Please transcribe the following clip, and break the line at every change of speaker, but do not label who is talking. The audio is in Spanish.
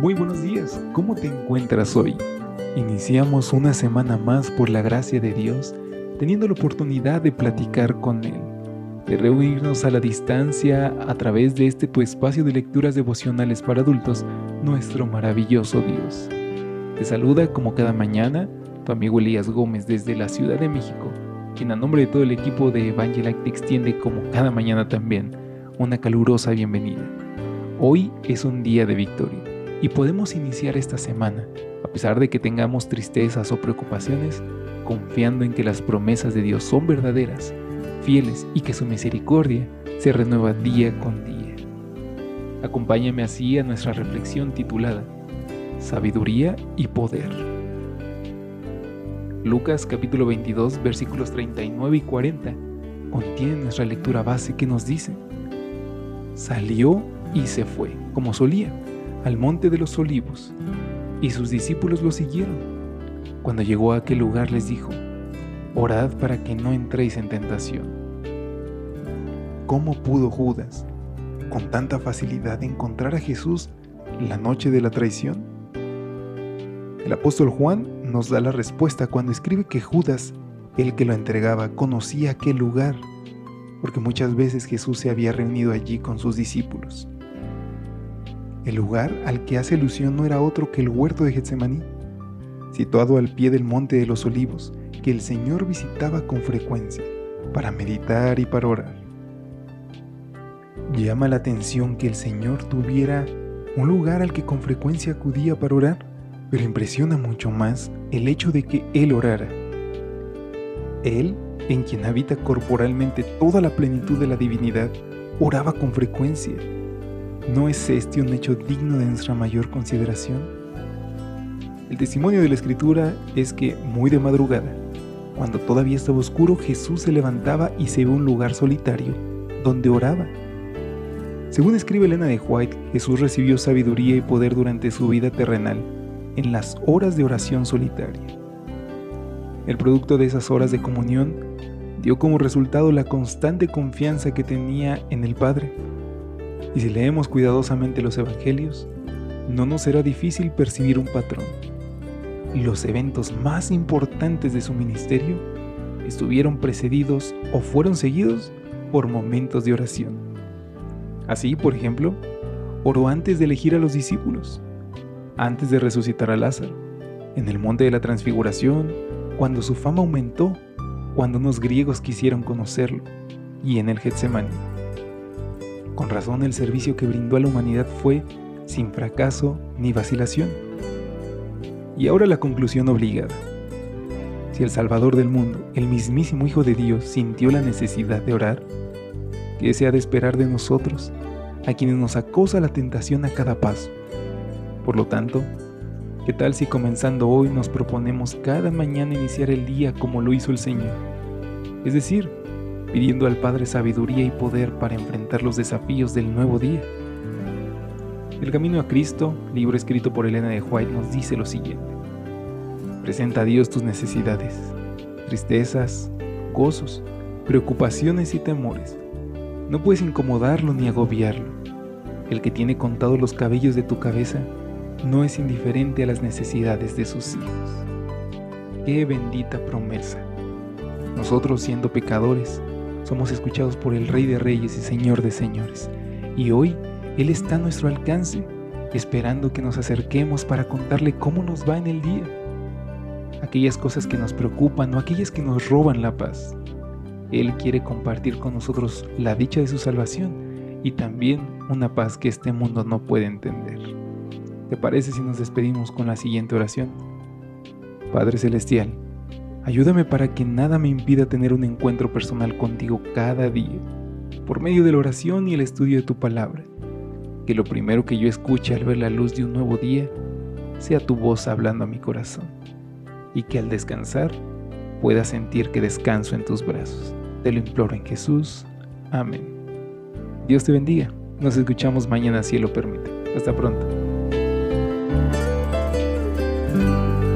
Muy buenos días, ¿cómo te encuentras hoy? Iniciamos una semana más por la gracia de Dios, teniendo la oportunidad de platicar con Él, de reunirnos a la distancia a través de este tu espacio de lecturas devocionales para adultos, nuestro maravilloso Dios. Te saluda como cada mañana tu amigo Elías Gómez desde la Ciudad de México, quien a nombre de todo el equipo de Evangelite te extiende como cada mañana también una calurosa bienvenida. Hoy es un día de victoria y podemos iniciar esta semana, a pesar de que tengamos tristezas o preocupaciones, confiando en que las promesas de Dios son verdaderas, fieles y que su misericordia se renueva día con día. Acompáñame así a nuestra reflexión titulada Sabiduría y Poder. Lucas capítulo 22 versículos 39 y 40 contiene nuestra lectura base que nos dice, salió y se fue, como solía al monte de los olivos, y sus discípulos lo siguieron. Cuando llegó a aquel lugar les dijo, Orad para que no entréis en tentación. ¿Cómo pudo Judas con tanta facilidad encontrar a Jesús la noche de la traición? El apóstol Juan nos da la respuesta cuando escribe que Judas, el que lo entregaba, conocía aquel lugar, porque muchas veces Jesús se había reunido allí con sus discípulos. El lugar al que hace alusión no era otro que el huerto de Getsemaní, situado al pie del monte de los olivos, que el Señor visitaba con frecuencia para meditar y para orar. Llama la atención que el Señor tuviera un lugar al que con frecuencia acudía para orar, pero impresiona mucho más el hecho de que Él orara. Él, en quien habita corporalmente toda la plenitud de la divinidad, oraba con frecuencia ¿No es este un hecho digno de nuestra mayor consideración? El testimonio de la escritura es que muy de madrugada, cuando todavía estaba oscuro, Jesús se levantaba y se iba a un lugar solitario, donde oraba. Según escribe Elena de White, Jesús recibió sabiduría y poder durante su vida terrenal, en las horas de oración solitaria. El producto de esas horas de comunión dio como resultado la constante confianza que tenía en el Padre y si leemos cuidadosamente los Evangelios, no nos será difícil percibir un patrón. Los eventos más importantes de su ministerio estuvieron precedidos o fueron seguidos por momentos de oración. Así, por ejemplo, oró antes de elegir a los discípulos, antes de resucitar a Lázaro, en el monte de la transfiguración, cuando su fama aumentó, cuando unos griegos quisieron conocerlo, y en el Getsemaní. Con razón el servicio que brindó a la humanidad fue sin fracaso ni vacilación. Y ahora la conclusión obligada. Si el Salvador del mundo, el mismísimo Hijo de Dios, sintió la necesidad de orar, ¿qué se ha de esperar de nosotros, a quienes nos acosa la tentación a cada paso? Por lo tanto, ¿qué tal si comenzando hoy nos proponemos cada mañana iniciar el día como lo hizo el Señor? Es decir, pidiendo al Padre sabiduría y poder para enfrentar los desafíos del nuevo día. El Camino a Cristo, libro escrito por Elena de White, nos dice lo siguiente. Presenta a Dios tus necesidades, tristezas, gozos, preocupaciones y temores. No puedes incomodarlo ni agobiarlo. El que tiene contados los cabellos de tu cabeza no es indiferente a las necesidades de sus hijos. Qué bendita promesa. Nosotros siendo pecadores, somos escuchados por el Rey de Reyes y Señor de Señores. Y hoy Él está a nuestro alcance, esperando que nos acerquemos para contarle cómo nos va en el día. Aquellas cosas que nos preocupan o aquellas que nos roban la paz. Él quiere compartir con nosotros la dicha de su salvación y también una paz que este mundo no puede entender. ¿Te parece si nos despedimos con la siguiente oración? Padre Celestial, Ayúdame para que nada me impida tener un encuentro personal contigo cada día por medio de la oración y el estudio de tu palabra. Que lo primero que yo escuche al ver la luz de un nuevo día sea tu voz hablando a mi corazón. Y que al descansar pueda sentir que descanso en tus brazos. Te lo imploro en Jesús. Amén. Dios te bendiga. Nos escuchamos mañana si lo permite. Hasta pronto.